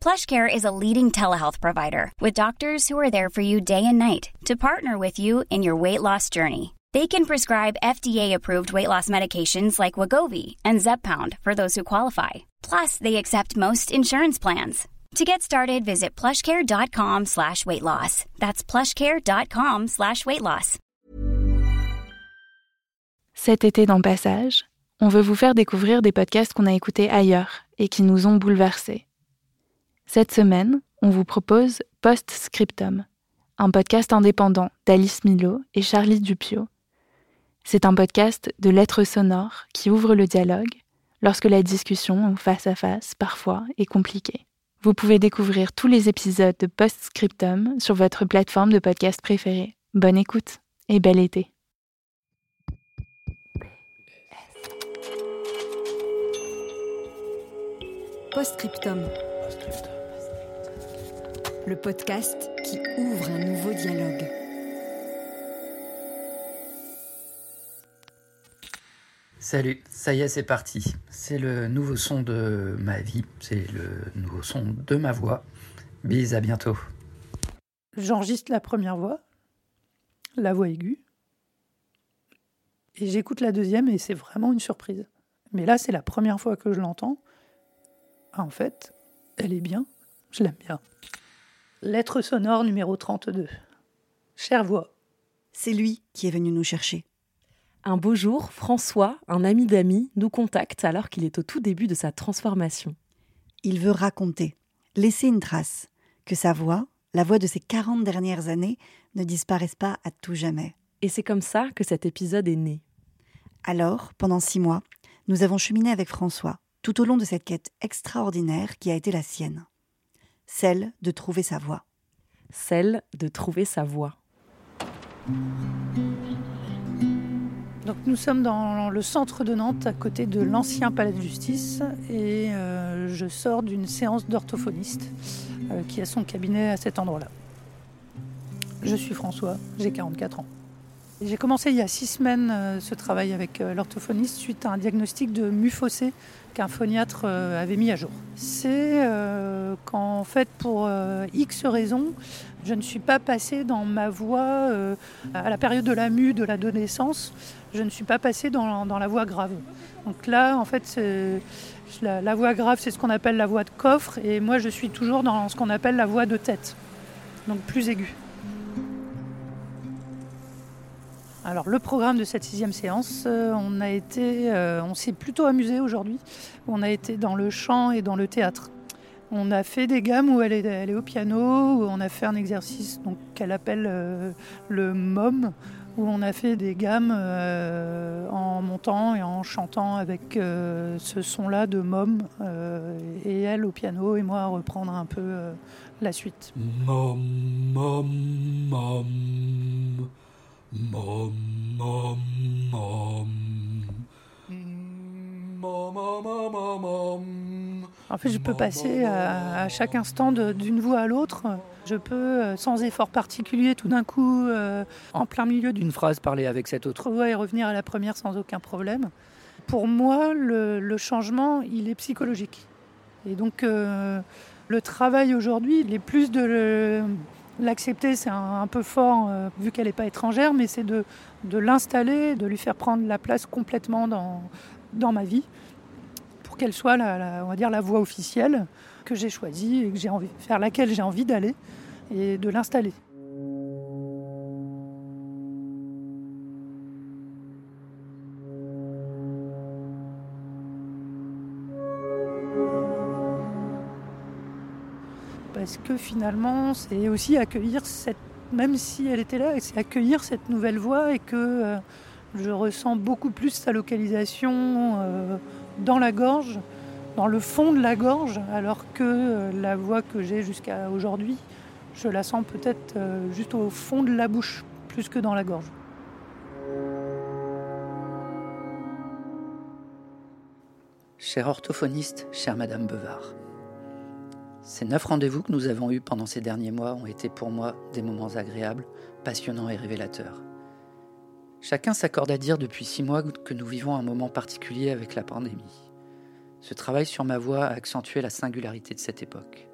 PlushCare is a leading telehealth provider with doctors who are there for you day and night to partner with you in your weight loss journey. They can prescribe FDA-approved weight loss medications like Wagovi and Zepbound for those who qualify. Plus, they accept most insurance plans. To get started, visit plushcare.com slash weight loss. That's plushcare.com slash weight loss. Cet été dans Passage, on veut vous faire découvrir des podcasts qu'on a écoutés ailleurs et qui nous ont bouleversés. Cette semaine, on vous propose Post-Scriptum, un podcast indépendant d'Alice Milo et Charlie Dupio. C'est un podcast de lettres sonores qui ouvre le dialogue lorsque la discussion face à face, parfois, est compliquée. Vous pouvez découvrir tous les épisodes de Postscriptum sur votre plateforme de podcast préférée. Bonne écoute et bel été. Postscriptum. Le podcast qui ouvre un nouveau dialogue. Salut, ça y est, c'est parti. C'est le nouveau son de ma vie, c'est le nouveau son de ma voix. Bis, à bientôt. J'enregistre la première voix, la voix aiguë, et j'écoute la deuxième et c'est vraiment une surprise. Mais là, c'est la première fois que je l'entends. Ah, en fait, elle est bien, je l'aime bien. Lettre sonore numéro 32. Chère voix. C'est lui qui est venu nous chercher. Un beau jour, François, un ami d'amis, nous contacte alors qu'il est au tout début de sa transformation. Il veut raconter, laisser une trace, que sa voix, la voix de ces 40 dernières années, ne disparaisse pas à tout jamais. Et c'est comme ça que cet épisode est né. Alors, pendant six mois, nous avons cheminé avec François, tout au long de cette quête extraordinaire qui a été la sienne. Celle de trouver sa voix. Celle de trouver sa voix. Donc nous sommes dans le centre de Nantes, à côté de l'ancien palais de justice, et euh, je sors d'une séance d'orthophoniste euh, qui a son cabinet à cet endroit-là. Je suis François, j'ai 44 ans. J'ai commencé il y a six semaines euh, ce travail avec euh, l'orthophoniste suite à un diagnostic de mufossé qu'un phoniatre euh, avait mis à jour. C'est qu'en fait, pour X raisons, je ne suis pas passée dans ma voix à la période de la mue, de l'adolescence, je ne suis pas passée dans, la voix grave. Donc là, en fait, la, la voix grave, c'est ce qu'on appelle la voix de coffre, et moi, je suis toujours dans ce qu'on appelle la voix de tête, donc plus aiguë. Alors le programme de cette sixième séance, euh, on a été, euh, on s'est plutôt amusé aujourd'hui. On a été dans le chant et dans le théâtre. On a fait des gammes où elle est, au piano, où on a fait un exercice qu'elle appelle euh, le mom, où on a fait des gammes en montant et en chantant avec ce son-là de mom, et elle au piano et moi à reprendre un peu la suite. Mom, mom, mom. Mom, mom, mom. En fait, je peux passer à, à chaque instant d'une voix à l'autre. Je peux, euh, sans effort particulier, tout d'un coup, euh, en plein milieu d'une phrase, parler avec cette autre voix et revenir à la première sans aucun problème. Pour moi, le, le changement, il est psychologique. Et donc, euh, le travail aujourd'hui, il est plus de le- l'accepter, c'est un, peu fort, euh, vu qu'elle n'est pas étrangère, mais c'est de, l'installer, de lui faire prendre la place complètement dans, ma vie pour qu'elle soit la, on la voie officielle que j'ai choisie et que j'ai envie, vers laquelle j'ai envie d'aller et de l'installer. parce que finalement, c'est aussi accueillir cette, même si elle était là, c'est accueillir cette nouvelle voix et que euh, je ressens beaucoup plus sa localisation euh, dans la gorge, dans le fond de la gorge, alors que euh, la voix que j'ai jusqu'à aujourd'hui, je la sens peut-être juste au fond de la bouche, plus que dans la gorge. Cher orthophoniste, chère Madame Bevard, ces neuf rendez-vous que nous avons eus pendant ces derniers mois ont été pour moi des moments agréables, passionnants et révélateurs. Chacun s'accorde à dire depuis six mois que nous vivons un moment particulier avec la pandémie. Ce travail sur ma voix a accentué la singularité de cette époque.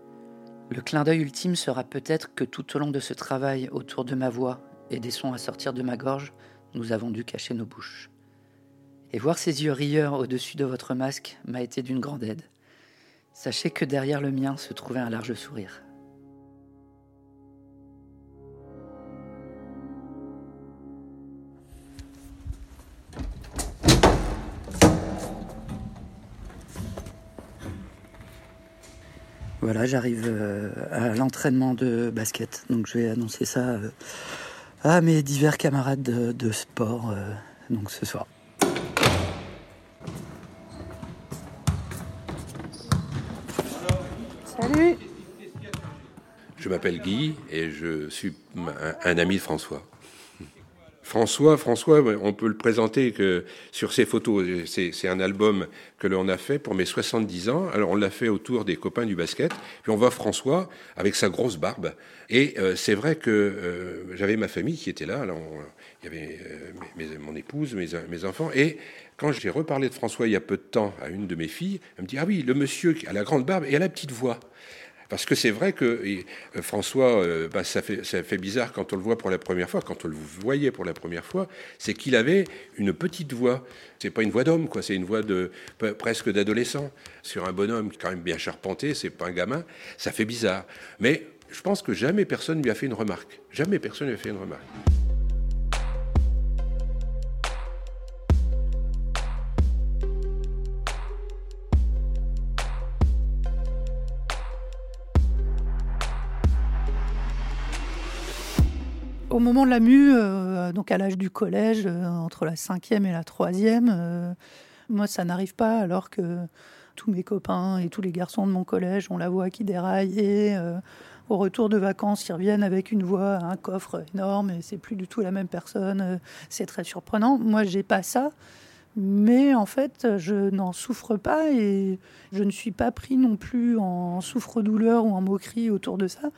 Le clin d'œil ultime sera peut-être que tout au long de ce travail autour de ma voix et des sons à sortir de ma gorge, nous avons dû cacher nos bouches. Et voir ces yeux rieurs au-dessus de votre masque m'a été d'une grande aide. Sachez que derrière le mien se trouvait un large sourire. Voilà, j'arrive euh, à l'entraînement de basket, donc je vais annoncer ça euh, à mes divers camarades de, sport euh, donc ce soir. M'appelle Guy et je suis un, ami de François. François, François, on peut le présenter que sur ces photos. C'est un album que l'on a fait pour mes 70 ans. Alors on l'a fait autour des copains du basket. Puis on voit François avec sa grosse barbe. Et euh, c'est vrai que euh, j'avais ma famille qui était là. Alors il y avait euh, mon épouse, mes, mes enfants. Et quand j'ai reparlé de François il y a peu de temps à une de mes filles, elle me dit ah oui, le monsieur a la grande barbe et a la petite voix. Parce que c'est vrai que euh, François, euh, bah, ça, fait, ça fait bizarre quand on le voit pour la première fois, quand on le voyait pour la première fois, c'est qu'il avait une petite voix. C'est pas une voix d'homme, quoi. C'est une voix de presque d'adolescent sur un bonhomme quand même bien charpenté. C'est pas un gamin. Ça fait bizarre. Mais je pense que jamais personne lui a fait une remarque. Jamais personne lui a fait une remarque. Au moment de la mue, euh, donc à l'âge du collège, euh, entre la cinquième et la troisième, euh, moi ça n'arrive pas alors que tous mes copains et tous les garçons de mon collège ont la voix qui déraille et euh, au retour de vacances ils reviennent avec une voix, un coffre énorme et c'est plus du tout la même personne. C'est très surprenant. Moi j'ai pas ça. Mais en fait, je n'en souffre pas et je ne suis pas pris non plus en souffre-douleur ou en moquerie autour de ça.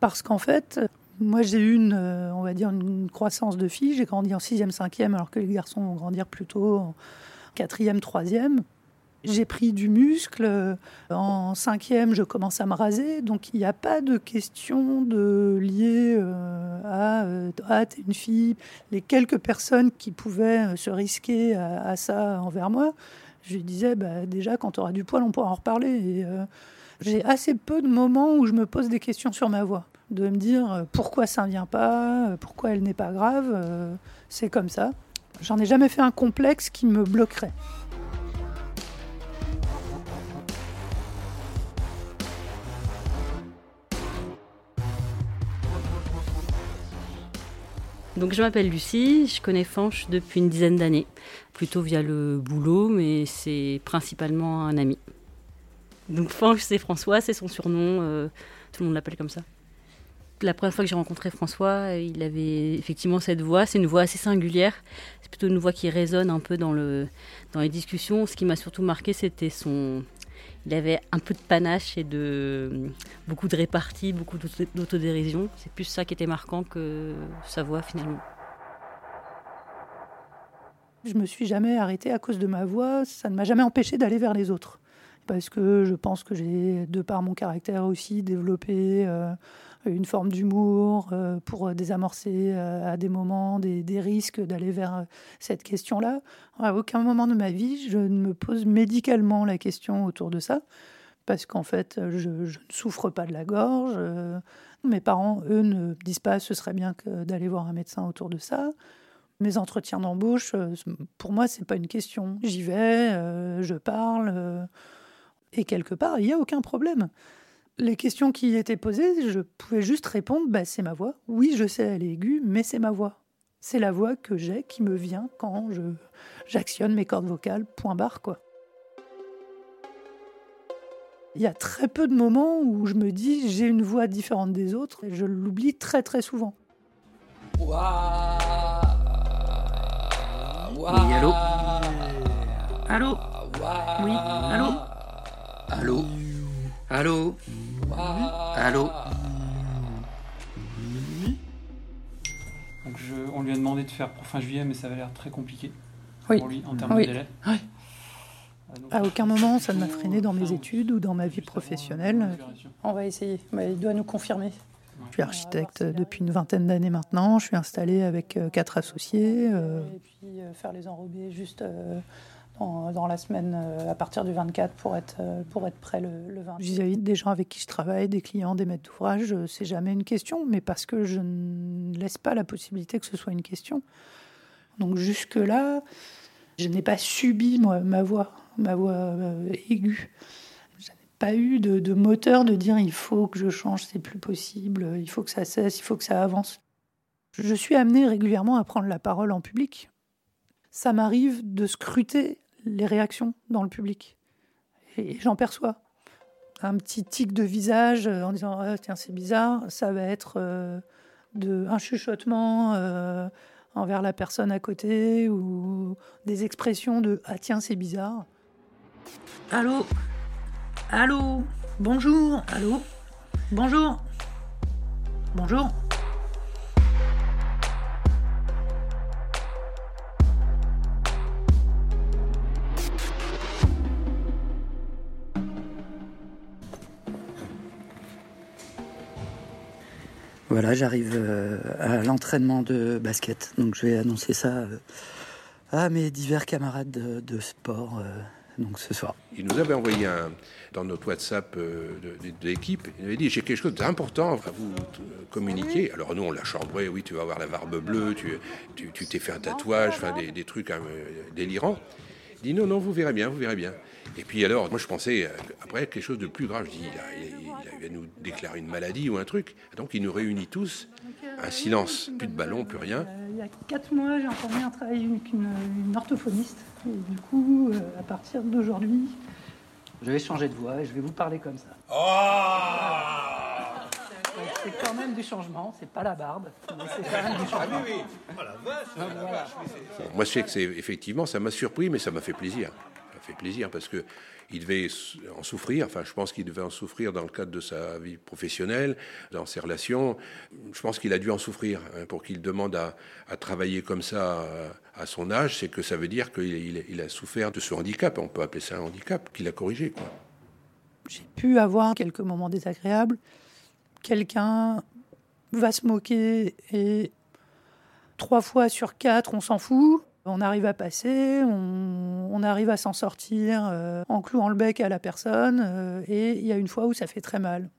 Parce qu'en fait, moi, j'ai eu une, euh, on va dire, une croissance de filles. J'ai grandi en sixième, cinquième, alors que les garçons vont grandir plutôt en quatrième, troisième. J'ai pris du muscle. euh, En cinquième, je commence à me raser. Donc, il n'y a pas de question de liée euh, à ah, une fille. Les quelques personnes qui pouvaient se risquer à, ça envers moi, je disais bah, déjà, quand tu auras du poil, on pourra en reparler. J'ai assez peu de moments où je me pose des questions sur ma voix de me dire euh, pourquoi ça ne vient pas, euh, pourquoi elle n'est pas grave, euh, c'est comme ça. J'en ai jamais fait un complexe qui me bloquerait. Donc je m'appelle Lucie, je connais Fanch depuis une dizaine d'années, plutôt via le boulot, mais c'est principalement un ami. Donc Fanch, c'est François, c'est son surnom, tout le monde l'appelle comme ça. La première fois que j'ai rencontré François, euh, il avait effectivement cette voix, c'est une voix assez singulière, c'est plutôt une voix qui résonne un peu dans, le, dans les discussions. Ce qui m'a surtout marqué, c'était son... Il avait un peu de panache et de beaucoup de répartie, beaucoup d'auto- d'autodérision. C'est plus ça qui était marquant que sa voix finalement. Je me suis jamais arrêtée à cause de ma voix, ça ne m'a jamais empêché d'aller vers les autres. Parce que je pense que j'ai, de par mon caractère aussi, développé euh, une forme d'humour euh, pour désamorcer euh, à des moments des, risques d'aller vers euh, cette question-là. À aucun moment de ma vie, je ne me pose médicalement la question autour de ça. Parce qu'en fait, je, ne souffre pas de la gorge. euh, mes parents, eux, ne disent pas ce serait bien d'aller voir un médecin autour de ça. Mes entretiens d'embauche, euh, pour moi, c'est pas une question. J'y vais, euh, je parle, euh, et quelque part, il n'y a aucun problème. Les questions qui étaient posées, je pouvais juste répondre bah, c'est ma voix. Oui, je sais, elle est aiguë, mais c'est ma voix. C'est la voix que j'ai qui me vient quand je j'actionne mes cordes vocales, point barre, quoi. Il y a très peu de moments où je me dis j'ai une voix différente des autres et je l'oublie très très souvent. Oui, allô? Allô? Oui, allô? Allô? Allô? Allô Donc je, on lui a demandé de faire pour fin juillet, mais ça va l'air très compliqué Oui. pour lui en termes Oui. de délai. Oui. Ah, donc, À aucun moment, ça ne m'a freiné dans mes études ou dans ma vie professionnelle. On va essayer. Mais il doit nous confirmer. Je suis architecte depuis une vingtaine d'années maintenant. Je suis installée avec euh, quatre associés. euh, Et puis euh, faire les enrobés juste dans, la semaine euh, à partir du 24 pour être, euh, pour être prêt le, le 20. Vis-à-vis des gens avec qui je travaille, des clients, des maîtres d'ouvrage, euh, c'est jamais une question, mais parce que je ne laisse pas la possibilité que ce soit une question. Donc jusque-là, je n'ai pas subi moi, ma voix, ma voix aiguë. Je n'ai pas eu de moteur de dire il faut que je change, c'est plus possible, il faut que ça cesse, il faut que ça avance. Je suis amenée régulièrement à prendre la parole en public. Ça m'arrive de scruter les réactions dans le public. Et j'en perçois. Un petit tic de visage euh, en disant Ah, tiens, c'est bizarre, ça va être euh, de, un chuchotement euh, envers la personne à côté ou des expressions de Ah, tiens, c'est bizarre. Allô? Allô? Bonjour? Allô? Bonjour? Bonjour? Voilà, j'arrive euh, à l'entraînement de basket, donc je vais annoncer ça euh, à mes divers camarades de, de sport euh, donc ce soir. Il nous avait envoyé un, dans notre WhatsApp euh, de, de- de l'équipe, il avait dit j'ai quelque chose d'important à vous communiquer. Alors nous on l'a chambré, oui tu vas avoir la barbe bleue, tu tu- tu t'es fait un tatouage, enfin des, des trucs hein, délirants. Il dit non non vous verrez bien, vous verrez bien. Et puis alors moi je pensais euh, après quelque chose de plus grave. Je dis il, a- il- il va nous déclarer une maladie ou un truc. Donc il nous réunit tous, un silence, plus de ballon, plus rien. Euh, Il y a quatre mois, j'ai entendu un travail avec une, une orthophoniste. Et du coup, euh, à partir d'aujourd'hui, je vais changer de voix et je vais vous parler comme ça. Donc, C'est quand même du changement, c'est pas la barbe, mais c'est quand même du changement. Bon, moi, je sais que c'est effectivement, ça m'a surpris, mais ça m'a fait plaisir. Ça fait plaisir parce que il devait en souffrir. Enfin, je pense qu'il devait en souffrir dans le cadre de sa vie professionnelle, dans ses relations. Je pense qu'il a dû en souffrir hein, pour qu'il demande à, travailler comme ça à son âge. C'est que ça veut dire qu'il il- il a souffert de ce handicap. On peut appeler ça un handicap qu'il a corrigé. J'ai pu avoir quelques moments désagréables. Quelqu'un va se moquer et trois fois sur quatre, on s'en fout. On arrive à passer, on, on arrive à s'en sortir euh, en clouant le bec à la personne. euh, et il y a une fois où ça fait très mal.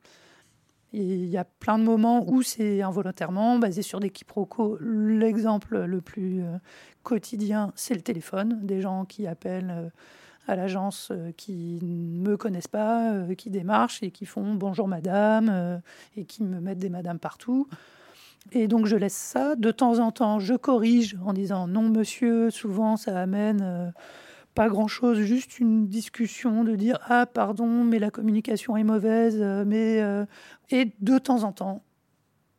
Il y a plein de moments où c'est involontairement basé sur des quiproquos. L'exemple le plus euh, quotidien, c'est le téléphone. Des gens qui appellent à l'agence qui ne me connaissent pas, qui démarchent et qui font bonjour madame et qui me mettent des madames partout. Et donc je laisse ça. De temps en temps, je corrige en disant non monsieur. Souvent, ça amène euh, pas grand-chose, juste une discussion de dire ah pardon, mais la communication est mauvaise. euh, mais euh, et de temps en temps,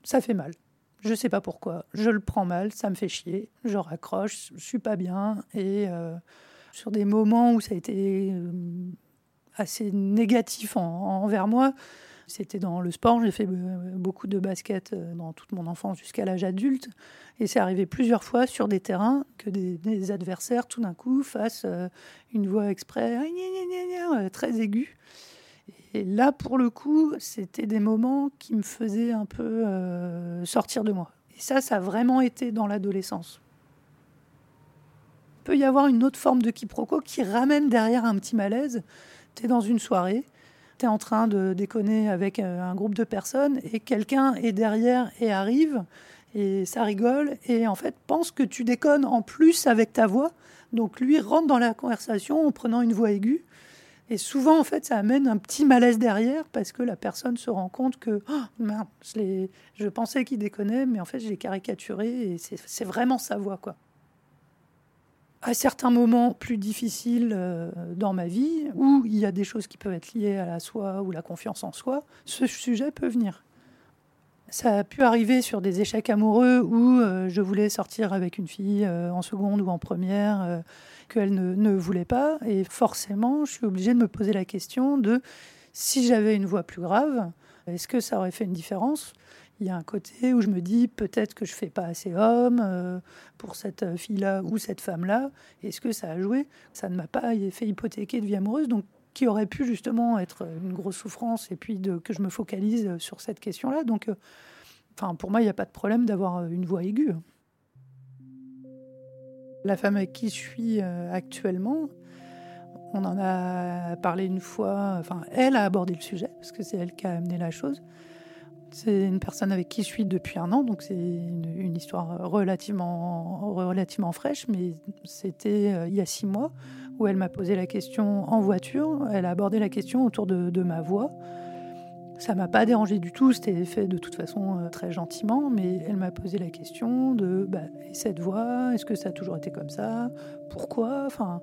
ça fait mal. Je sais pas pourquoi. Je le prends mal, ça me fait chier. Je raccroche, je suis pas bien et sur des moments où ça a été assez négatif en- envers moi. C'était dans le sport, j'ai fait euh, beaucoup de basket euh, dans toute mon enfance jusqu'à l'âge adulte. Et c'est arrivé plusieurs fois sur des terrains que des, adversaires, tout d'un coup, fassent euh, une voix exprès très aiguë. Et là, pour le coup, c'était des moments qui me faisaient un peu sortir de moi. Et ça, ça a vraiment été dans l'adolescence peut y avoir une autre forme de quiproquo qui ramène derrière un petit malaise. Tu es dans une soirée, tu es en train de déconner avec euh, un groupe de personnes et quelqu'un est derrière et arrive et ça rigole et en fait pense que tu déconnes en plus avec ta voix. Donc lui rentre dans la conversation en prenant une voix aiguë. Et souvent, en fait, ça amène un petit malaise derrière parce que la personne se rend compte que Oh, je, l'ai- je pensais qu'il déconnait, mais en fait, je l'ai caricaturé et c'est vraiment sa voix, quoi à certains moments plus difficiles euh, dans ma vie, où il y a des choses qui peuvent être liées à la soi ou la confiance en soi, ce sujet peut venir. Ça a pu arriver sur des échecs amoureux où euh, je voulais sortir avec une fille euh, en seconde ou en première, qu'elle ne, ne, voulait pas. Et forcément, je suis obligée de me poser la question de si j'avais une voix plus grave, est-ce que ça aurait fait une différence? Il y a un côté où je me dis peut-être que je fais pas assez homme pour cette fille-là ou cette femme-là. Est-ce que ça a joué? Ça ne m'a pas fait hypothéquer de vie amoureuse, donc qui aurait pu justement être une grosse souffrance et puis que je me focalise sur cette question-là. Donc, euh, enfin, pour moi, il n'y a pas de problème d'avoir une voix aiguë. La femme avec qui je suis euh, actuellement, on en a parlé une fois, enfin, elle a abordé le sujet, parce que c'est elle qui a amené la chose. C'est une personne avec qui je suis depuis un an, donc c'est une, histoire relativement, relativement fraîche, mais c'était euh, il y a six mois où elle m'a posé la question en voiture. Elle a abordé la question autour de, ma voix. Ça m'a pas dérangé du tout, c'était fait de toute façon euh, très gentiment, mais elle m'a posé la question de bah, cette voix, est-ce que ça a toujours été comme ça? Pourquoi? Enfin,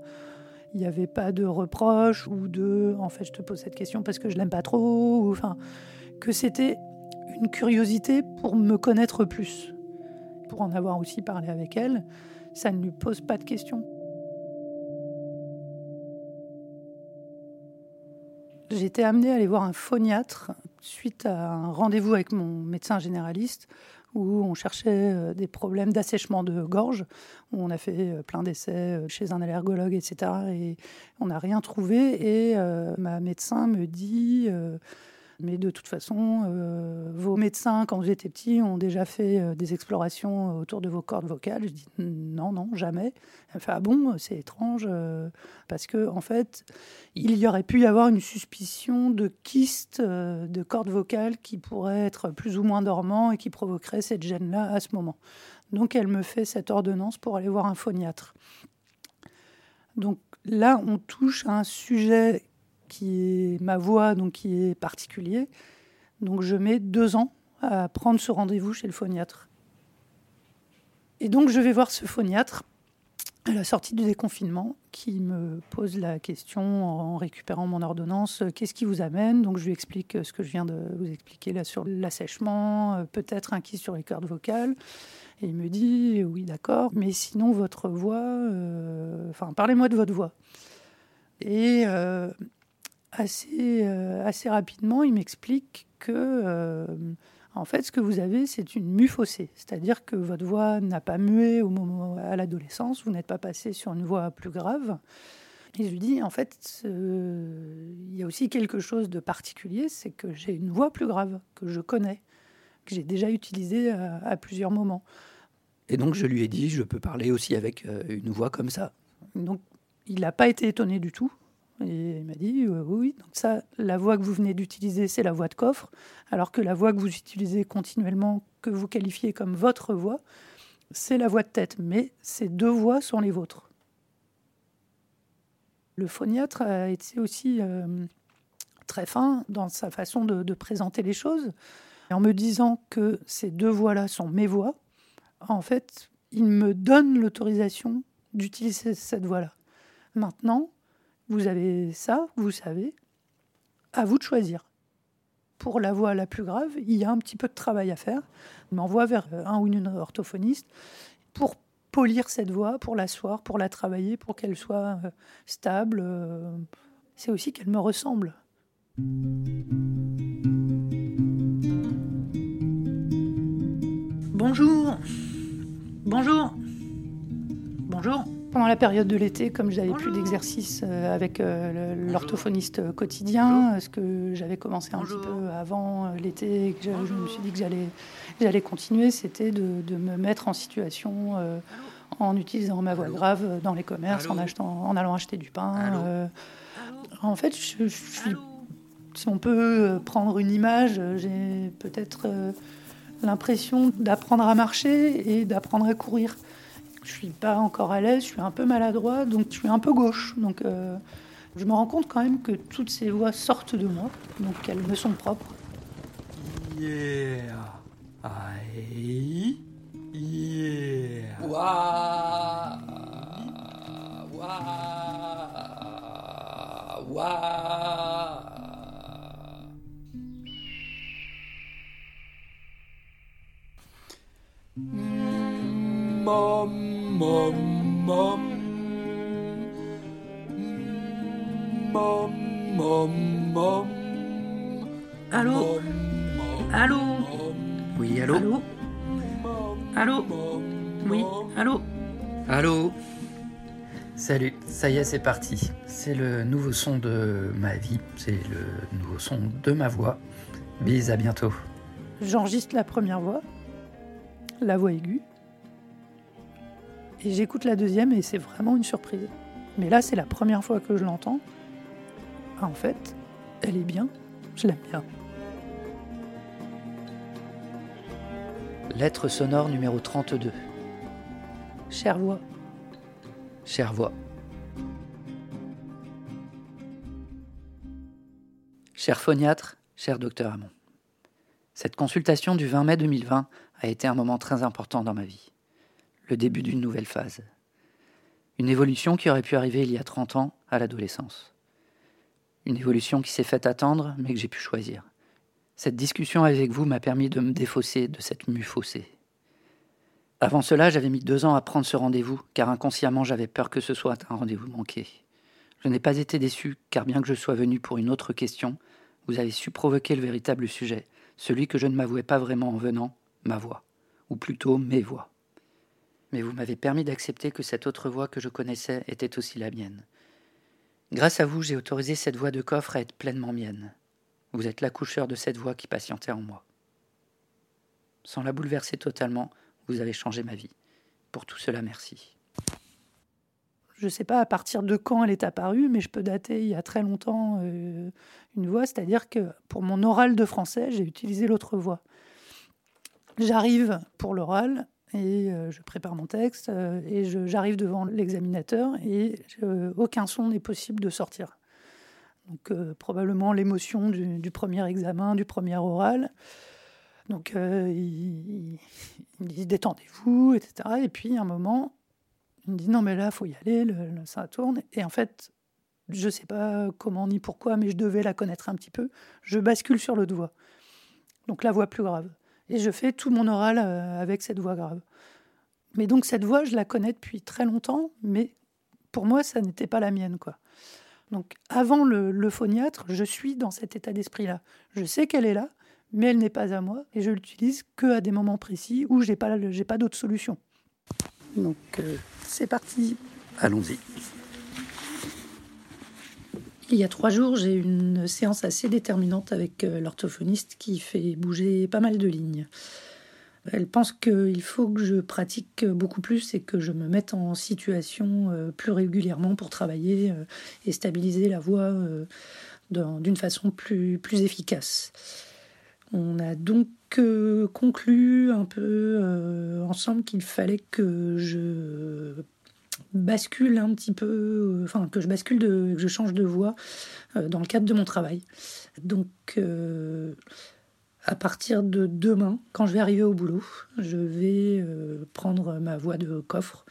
il n'y avait pas de reproche ou de en fait je te pose cette question parce que je l'aime pas trop, enfin que c'était une curiosité pour me connaître plus, pour en avoir aussi parlé avec elle. Ça ne lui pose pas de questions. J'ai été amenée à aller voir un phoniatre suite à un rendez-vous avec mon médecin généraliste où on cherchait euh, des problèmes d'assèchement de gorge. On a fait euh, plein d'essais euh, chez un allergologue, etc. Et on n'a rien trouvé. Et ma médecin me dit mais de toute façon, euh, vos médecins, quand vous étiez petit, ont déjà fait euh, des explorations autour de vos cordes vocales. Je dis non, non, jamais. Fait ah bon, c'est étrange euh, parce que en fait, il y aurait pu y avoir une suspicion de kyste de cordes vocales qui pourrait être plus ou moins dormant et qui provoquerait cette gêne-là à ce moment. Donc elle me fait cette ordonnance pour aller voir un phoniatre. Donc là, on touche à un sujet qui est ma voix, donc qui est particulier. Donc je mets deux ans à prendre ce rendez-vous chez le phoniatre. Et donc je vais voir ce phoniatre à la sortie du déconfinement qui me pose la question en récupérant mon ordonnance qu'est-ce qui vous amène? Donc je lui explique ce que je viens de vous expliquer là sur l'assèchement, peut-être un qui sur les cordes vocales. Et il me dit oui, d'accord, mais sinon votre voix, euh, enfin parlez-moi de votre voix. Et euh, assez, euh, assez rapidement, il m'explique que, euh, en fait, ce que vous avez, c'est une mue faussée. C'est-à-dire que votre voix n'a pas mué au moment, à l'adolescence, vous n'êtes pas passé sur une voix plus grave. Et je lui dis, en fait, il y a aussi quelque chose de particulier, c'est que j'ai une voix plus grave, que je connais, que j'ai déjà utilisée à, à, plusieurs moments. Et donc je lui ai dit, je peux parler aussi avec euh, une voix comme ça. Donc il n'a pas été étonné du tout. Et il m'a dit oui, donc ça, la voix que vous venez d'utiliser, c'est la voix de coffre, alors que la voix que vous utilisez continuellement, que vous qualifiez comme votre voix, c'est la voix de tête. Mais ces deux voix sont les vôtres. Le phoniatre a été aussi euh, très fin dans sa façon de, présenter les choses. En me disant que ces deux voix-là sont mes voix, en fait, il me donne l'autorisation d'utiliser cette voix-là. Maintenant, vous avez ça, vous savez. À vous de choisir. Pour la voix la plus grave, il y a un petit peu de travail à faire. M'envoie vers un ou une orthophoniste pour polir cette voix, pour l'asseoir, pour la travailler, pour qu'elle soit euh, stable. Euh, c'est aussi qu'elle me ressemble. Bonjour. Bonjour. Bonjour pendant la période de l'été, comme je n'avais plus d'exercice euh, avec euh, l'orthophoniste quotidien, ce que j'avais commencé un petit peu avant euh, l'été et que je, me suis dit que j'allais continuer, c'était de, de, me mettre en situation en utilisant ma voix grave dans les commerces, en, achetant, en allant acheter du pain. en fait, je, je, suis, si on peut prendre une image, j'ai peut-être l'impression d'apprendre à marcher et d'apprendre à courir je suis pas encore à l'aise, je suis un peu maladroit, donc je suis un peu gauche. Donc euh, je me rends compte quand même que toutes ces voix sortent de moi, donc elles me sont propres. Yeah. Aïe. Yeah. Waouh. Waouh. Allô Allô Oui, allô Allô Allô Oui, allô Allô Salut, ça y est, c'est parti. C'est le nouveau son de ma vie, c'est le nouveau son de ma voix. Bise, à bientôt. J'enregistre la première voix, la voix aiguë, et j'écoute la deuxième et c'est vraiment une surprise. Mais là, c'est la première fois que je l'entends. Ah, en fait, elle est bien, je l'aime bien. Lettre sonore numéro 32. Chère voix, Chère voix. Cher phoniatre, cher docteur Hamon. Cette consultation du 20 mai 2020 a été un moment très important dans ma vie. Le début d'une nouvelle phase. Une évolution qui aurait pu arriver il y a 30 ans à l'adolescence. Une évolution qui s'est faite attendre, mais que j'ai pu choisir. Cette discussion avec vous m'a permis de me défausser de cette mue faussée. Avant cela, j'avais mis deux ans à prendre ce rendez-vous, car inconsciemment j'avais peur que ce soit un rendez-vous manqué. Je n'ai pas été déçu, car bien que je sois venu pour une autre question, vous avez su provoquer le véritable sujet, celui que je ne m'avouais pas vraiment en venant, ma voix, ou plutôt mes voix. Mais vous m'avez permis d'accepter que cette autre voix que je connaissais était aussi la mienne. Grâce à vous, j'ai autorisé cette voix de coffre à être pleinement mienne. Vous êtes l'accoucheur de cette voix qui patientait en moi. Sans la bouleverser totalement, vous avez changé ma vie. Pour tout cela, merci. je ne sais pas à partir de quand elle est apparue, mais je peux dater il y a très longtemps euh, une voix, c'est-à-dire que pour mon oral de français, j'ai utilisé l'autre voix. J'arrive pour l'oral et euh, je prépare mon texte euh, et j'arrive devant l'examinateur et euh, aucun son n'est possible de sortir. Donc probablement l'émotion du, premier examen, du premier oral. Donc euh, il, il- il me dit détendez-vous, etc. Et puis à un moment, il me dit non mais là faut y aller, le- le- ça tourne. Et en fait, je sais pas comment ni pourquoi, mais je devais la connaître un petit peu. Je bascule sur l'autre voix, donc la voix plus grave. Et je fais tout mon oral euh, avec cette voix grave. Mais donc cette voix, je la connais depuis très longtemps, mais pour moi, ça n'était pas la mienne, quoi. Donc avant le, le phoniatre, je suis dans cet état d'esprit-là. Je sais qu'elle est là, mais elle n'est pas à moi, et je l'utilise que à des moments précis où j'ai pas, pas d'autre solution. Donc euh, c'est parti. Allons-y. Il y a trois jours, j'ai une séance assez déterminante avec euh, l'orthophoniste qui fait bouger pas mal de lignes. Elle pense qu'il faut que je pratique beaucoup plus et que je me mette en situation euh, plus régulièrement pour travailler euh, et stabiliser la voix d'une façon plus, plus efficace. On a donc conclu un peu ensemble qu'il fallait que je bascule un petit peu, euh, enfin que je bascule, de, que je change de voix euh, dans le cadre de mon travail. Donc euh, à partir de demain, quand je vais arriver au boulot, je vais prendre ma voix de coffre.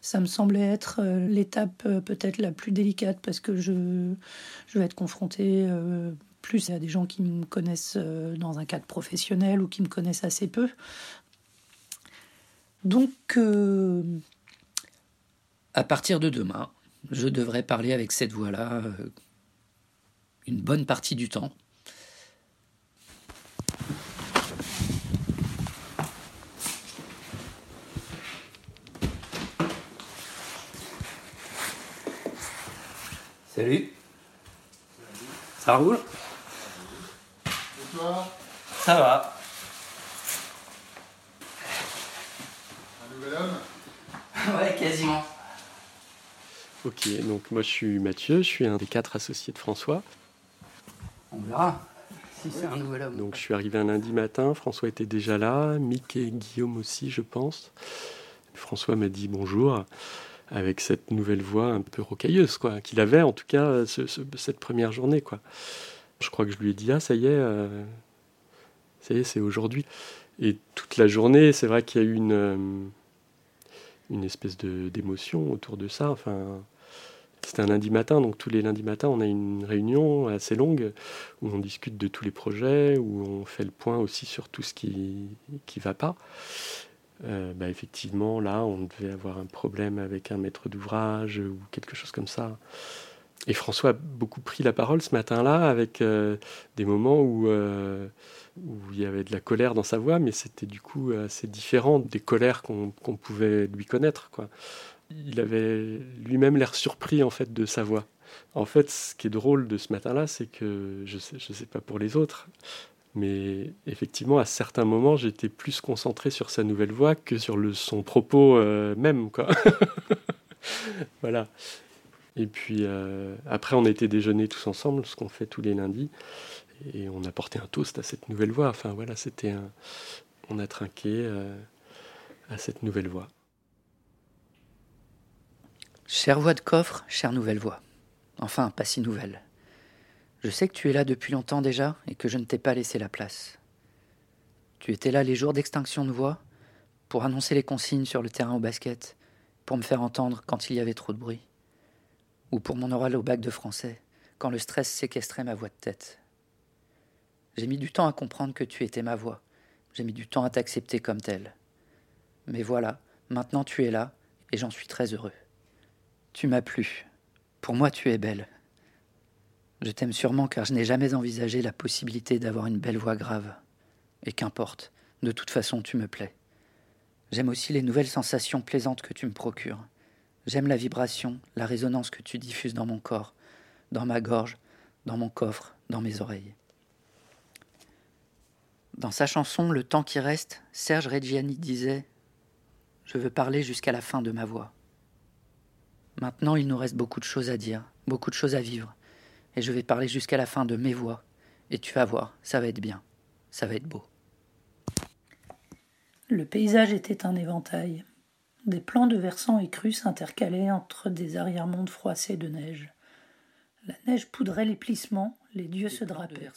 Ça me semblait être l'étape peut-être la plus délicate parce que je, je vais être confrontée plus à des gens qui me connaissent dans un cadre professionnel ou qui me connaissent assez peu. Donc, À partir de demain, je devrais parler avec cette voix-là euh, une bonne partie du temps. Salut. Ça roule? Et toi Ça va. Un nouvel homme? Ouais, quasiment. Ok, donc moi je suis Mathieu, je suis un des quatre associés de François. On verra si c'est un nouvel homme. Donc je suis arrivé un lundi matin, François était déjà là, Mick et Guillaume aussi je pense. François m'a dit bonjour avec cette nouvelle voix un peu rocailleuse quoi, qu'il avait en tout cas ce- ce- cette première journée quoi. Je crois que je lui ai dit ah ça y est, euh, ça y est c'est aujourd'hui. Et toute la journée c'est vrai qu'il y a eu une, euh, une espèce de- d'émotion autour de ça. Enfin, c'était un lundi matin, donc tous les lundis matins, on a une réunion assez longue où on discute de tous les projets, où on fait le point aussi sur tout ce qui qui va pas. bah, effectivement, là, on devait avoir un problème avec un maître d'ouvrage ou quelque chose comme ça. Et François a beaucoup pris la parole ce matin-là avec des moments où, où il y avait de la colère dans sa voix, mais c'était du coup assez différent des colères qu'on pouvait lui connaître. Quoi. Il avait lui-même l'air surpris en fait de sa voix. En fait, ce qui est drôle de ce matin-là, c'est que je sais, je sais pas pour les autres, mais effectivement, à certains moments, j'étais plus concentré sur sa nouvelle voix que sur son propos euh, même, voilà. Et puis euh, après, on été déjeuner tous ensemble, ce qu'on fait tous les lundis, et on a porté un toast à cette nouvelle voix. Enfin voilà, c'était un, on a trinqué euh, à cette nouvelle voix. Chère voix de coffre, chère nouvelle voix. Enfin, pas si nouvelle. Je sais que tu es là depuis longtemps déjà et que je ne t'ai pas laissé la place. Tu étais là les jours d'extinction de voix pour annoncer les consignes sur le terrain au basket, pour me faire entendre quand il y avait trop de bruit, ou pour mon oral au bac de français, quand le stress séquestrait ma voix de tête. J'ai mis du temps à comprendre que tu étais ma voix, j'ai mis du temps à t'accepter comme telle. Mais voilà, maintenant tu es là, et j'en suis très heureux. Tu m'as plu, pour moi, tu es belle. Je t'aime sûrement car je n'ai jamais envisagé la possibilité d'avoir une belle voix grave. Et qu'importe, de toute façon, tu me plais. J'aime aussi les nouvelles sensations plaisantes que tu me procures. J'aime la vibration, la résonance que tu diffuses dans mon corps, dans ma gorge, dans mon coffre, dans mes oreilles. Dans sa chanson Le temps qui reste, Serge Reggiani disait Je veux parler jusqu'à la fin de ma voix. Maintenant, il nous reste beaucoup de choses à dire, beaucoup de choses à vivre. Et je vais parler jusqu'à la fin de mes voix. Et tu vas voir, ça va être bien. Ça va être beau. Le paysage était un éventail. Des plans de versants écrus s'intercalaient entre des arrière-mondes froissés de neige. La neige poudrait les plissements, les dieux se drapaient.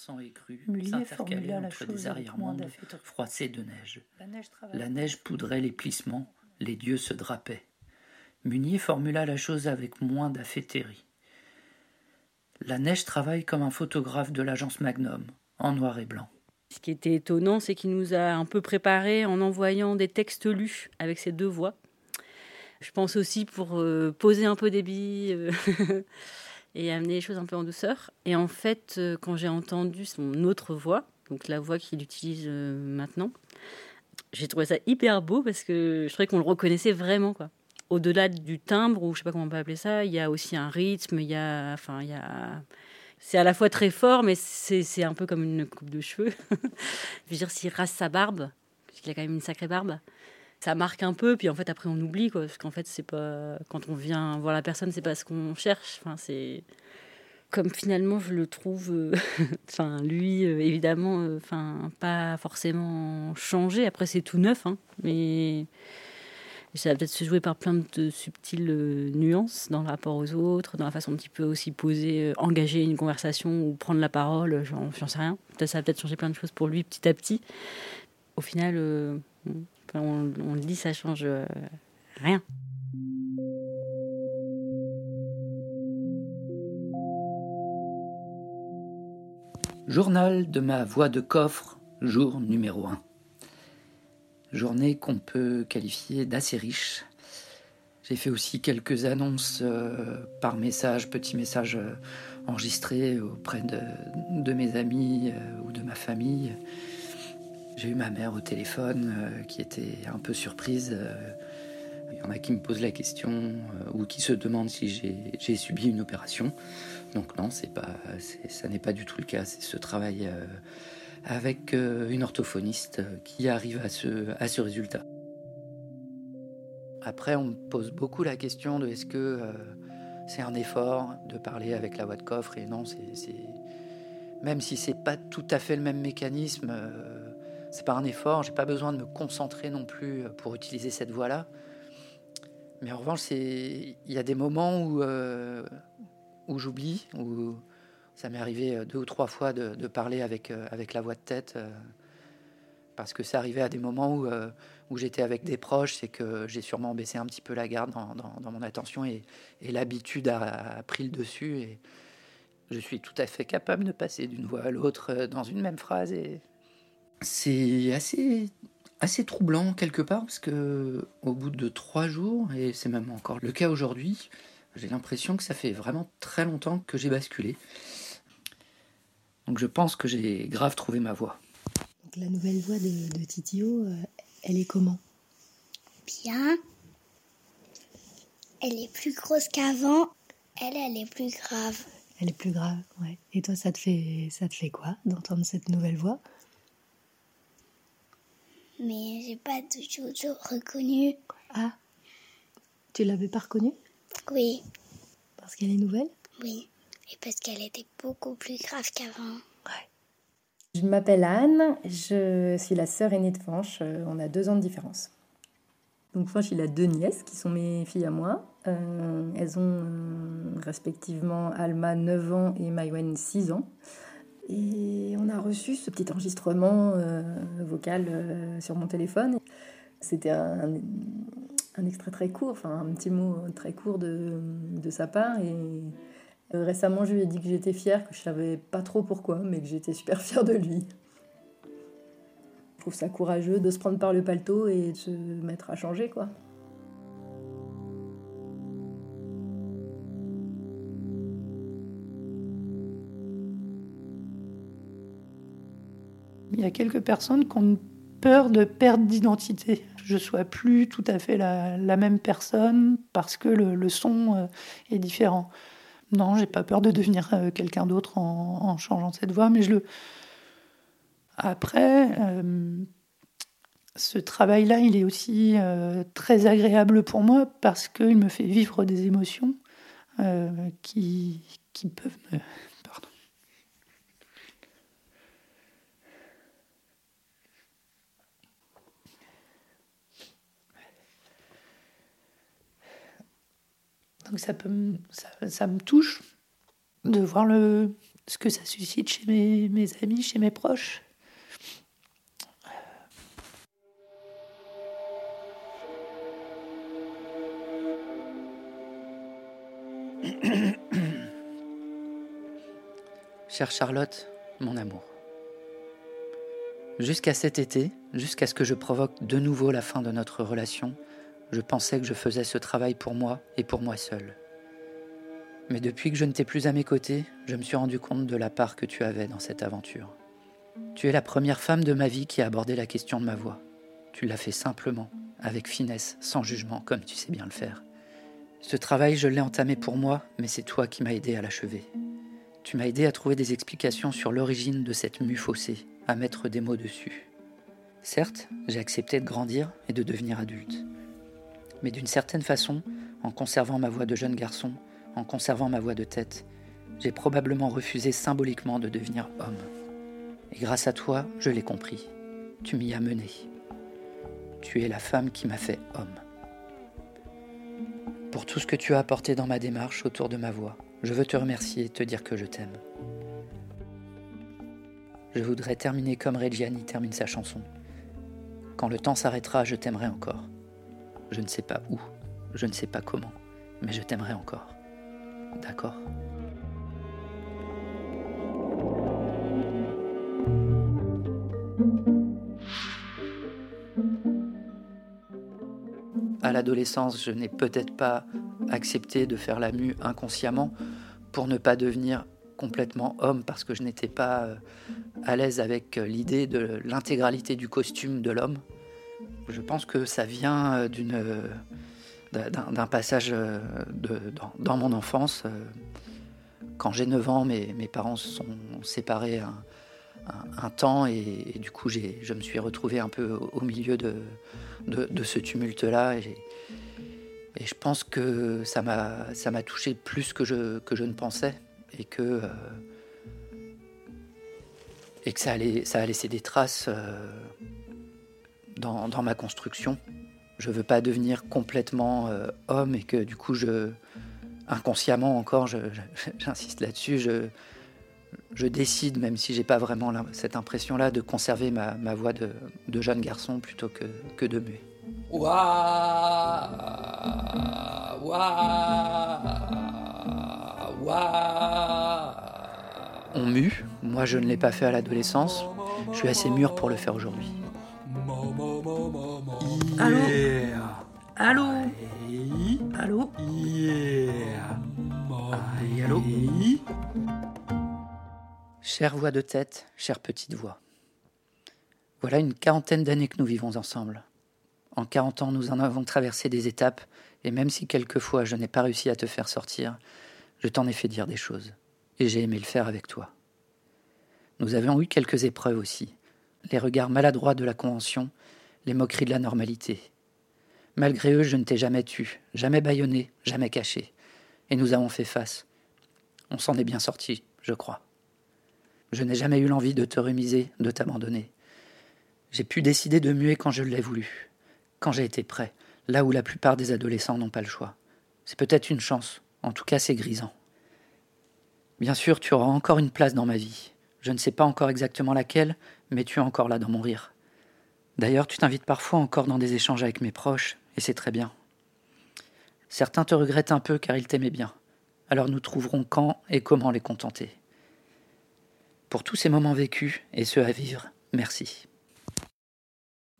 Froissés de neige. La neige poudrait les plissements, les dieux se drapaient. Munier formula la chose avec moins d'affétérie. La neige travaille comme un photographe de l'agence Magnum, en noir et blanc. Ce qui était étonnant, c'est qu'il nous a un peu préparé en envoyant des textes lus avec ses deux voix. Je pense aussi pour euh, poser un peu des billes euh, et amener les choses un peu en douceur. Et en fait, euh, quand j'ai entendu son autre voix, donc la voix qu'il utilise maintenant, j'ai trouvé ça hyper beau parce que je trouvais qu'on le reconnaissait vraiment. quoi au-delà du timbre, ou je sais pas comment on peut appeler ça, il y a aussi un rythme, il y a, enfin, il y a, c'est à la fois très fort, mais c'est un peu comme une coupe de cheveux. je veux dire, s'il rase sa barbe, parce qu'il a quand même une sacrée barbe, ça marque un peu, puis en fait après on oublie quoi, parce qu'en fait c'est pas, quand on vient voir la personne, c'est pas ce qu'on cherche. Enfin c'est comme finalement je le trouve, euh, lui euh, évidemment, euh, pas forcément changé. Après c'est tout neuf, hein, mais ça va peut-être se jouer par plein de subtiles euh, nuances dans le rapport aux autres, dans la façon dont il peut aussi poser, euh, engager une conversation ou prendre la parole, j'en sais rien. Ça va peut-être changer plein de choses pour lui petit à petit. Au final, euh, on, le dit, ça change rien. Journal de ma voix de coffre, jour numéro 1 journée qu'on peut qualifier d'assez riche. J'ai fait aussi quelques annonces euh, par message, petits messages euh, enregistrés auprès de, mes amis euh, ou de ma famille. J'ai eu ma mère au téléphone qui était un peu surprise. Il y en a qui me posent la question ou qui se demandent si j'ai subi une opération. Donc non, c'est pas, ça n'est pas du tout le cas. C'est ce travail avec euh, une orthophoniste qui arrive à ce, à ce résultat. Après, on me pose beaucoup la question de est-ce que euh, c'est un effort de parler avec la voix de coffre et non, c'est même si c'est pas tout à fait le même mécanisme, euh, c'est pas un effort. J'ai pas besoin de me concentrer non plus pour utiliser cette voix-là. Mais en revanche, il y a des moments où, où j'oublie, où ça m'est arrivé euh, deux ou trois fois de, parler avec, euh, avec la voix de tête, euh, parce que ça arrivait à des moments où, où j'étais avec des proches, c'est que j'ai sûrement baissé un petit peu la garde dans, dans, mon attention et, l'habitude a, pris le dessus. Et je suis tout à fait capable de passer d'une voix à l'autre dans une même phrase. Et c'est assez assez troublant quelque part parce que au bout de trois jours, et c'est même encore le cas aujourd'hui, j'ai l'impression que ça fait vraiment très longtemps que j'ai basculé. Donc je pense que j'ai grave trouvé ma voie. Donc la nouvelle voix de, de Titio, euh, elle est comment? Bien. Elle est plus grosse qu'avant. Elle, elle est plus grave. Elle est plus grave, ouais. Et toi, ça te fait, ça te fait quoi d'entendre cette nouvelle voix? Mais j'ai pas toujours reconnu. Ah, tu l'avais pas reconnue? Oui. Parce qu'elle est nouvelle? Oui. Et parce qu'elle était beaucoup plus grave qu'avant. Je m'appelle Anne, je suis la sœur aînée de Fanche, euh, on a deux ans de différence. Donc Fanche, il a deux nièces qui sont mes filles à moi. Euh, elles ont euh, respectivement Alma 9 ans et Maïwen 6 ans. Et on a reçu ce petit enregistrement vocal sur mon téléphone. C'était un, un, extrait très court, enfin un petit mot très court de, de sa part. Et récemment, je lui ai dit que j'étais fière, que je savais pas trop pourquoi, mais que j'étais super fière de lui. Je trouve ça courageux de se prendre par le paletot et de se mettre à changer, quoi. Il y a quelques personnes qui ont peur de perte d'identité. Je ne sois plus tout à fait la, la même personne parce que le, le son euh, est différent. Non, j'ai pas peur de devenir euh, quelqu'un d'autre en, changeant cette voix, mais je le. Après, euh, ce travail-là, il est aussi euh, très agréable pour moi parce qu'il me fait vivre des émotions qui, qui peuvent me. Donc ça, peut me, ça, me touche de voir le, ce que ça suscite chez mes, mes amis, chez mes proches. Chère Charlotte, mon amour. Jusqu'à cet été, jusqu'à ce que je provoque de nouveau la fin de notre relation, je pensais que je faisais ce travail pour moi et pour moi seul. Mais depuis que je ne t'ai plus à mes côtés, je me suis rendu compte de la part que tu avais dans cette aventure. Tu es la première femme de ma vie qui a abordé la question de ma voix. Tu l'as fait simplement, avec finesse, sans jugement, comme tu sais bien le faire. Ce travail, je l'ai entamé pour moi, mais c'est toi qui m'as aidé à l'achever. Tu m'as aidé à trouver des explications sur l'origine de cette mue faussée, à mettre des mots dessus. Certes, j'ai accepté de grandir et de devenir adulte. Mais d'une certaine façon, en conservant ma voix de jeune garçon, en conservant ma voix de tête, j'ai probablement refusé symboliquement de devenir homme. Et grâce à toi, je l'ai compris. Tu m'y as mené. Tu es la femme qui m'a fait homme. Pour tout ce que tu as apporté dans ma démarche autour de ma voix, je veux te remercier et te dire que je t'aime. Je voudrais terminer comme Reggiani termine sa chanson. Quand le temps s'arrêtera, je t'aimerai encore. Je ne sais pas où, je ne sais pas comment, mais je t'aimerai encore. D'accord? À l'adolescence, je n'ai peut-être pas accepté de faire la mue inconsciemment pour ne pas devenir complètement homme parce que je n'étais pas à l'aise avec l'idée de l'intégralité du costume de l'homme. Je pense que ça vient d'une d'un passage de, dans, mon enfance. Quand j'ai 9 ans, mes, parents se sont séparés un, temps et, du coup je me suis retrouvé un peu au milieu de, ce tumulte-là. Et, je pense que ça m'a touché plus que je, ne pensais et que, euh, ça, a laissé des traces euh, dans, dans ma construction. Je veux pas devenir complètement euh, homme et que du coup je inconsciemment encore j'insiste là-dessus je, je décide même si j'ai pas vraiment cette impression là de conserver ma, ma voix de, de, jeune garçon plutôt que, que de muet. Ouah, ouah, ouah. on mue. Moi je ne l'ai pas fait à l'adolescence. Je suis assez mûr pour le faire aujourd'hui Allô Allô Allô Allô Chère voix de tête, chère petite voix. Voilà une quarantaine d'années que nous vivons ensemble. En 40 ans, nous en avons traversé des étapes, et même si quelquefois je n'ai pas réussi à te faire sortir, je t'en ai fait dire des choses, et j'ai aimé le faire avec toi. Nous avions eu quelques épreuves aussi, les regards maladroits de la convention, les moqueries de la normalité. Malgré eux, je ne t'ai jamais tu, jamais bâillonné, jamais caché, et nous avons fait face. On s'en est bien sorti, je crois. Je n'ai jamais eu l'envie de te remiser, de t'abandonner. J'ai pu décider de muer quand je l'ai voulu, quand j'ai été prêt, là où la plupart des adolescents n'ont pas le choix. C'est peut-être une chance, en tout cas c'est grisant. Bien sûr, tu auras encore une place dans ma vie. Je ne sais pas encore exactement laquelle, mais tu es encore là dans mon rire. D'ailleurs, tu t'invites parfois encore dans des échanges avec mes proches, et c'est très bien. Certains te regrettent un peu car ils t'aimaient bien. Alors nous trouverons quand et comment les contenter. Pour tous ces moments vécus et ceux à vivre, merci.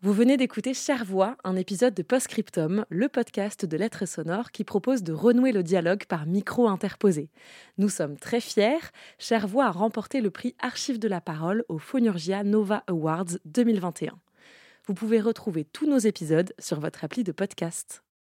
Vous venez d'écouter Cher Voix, un épisode de Postscriptum, le podcast de lettres sonores qui propose de renouer le dialogue par micro interposé. Nous sommes très fiers. Cher Voix a remporté le prix Archives de la parole au Phonurgia Nova Awards 2021. Vous pouvez retrouver tous nos épisodes sur votre appli de podcast.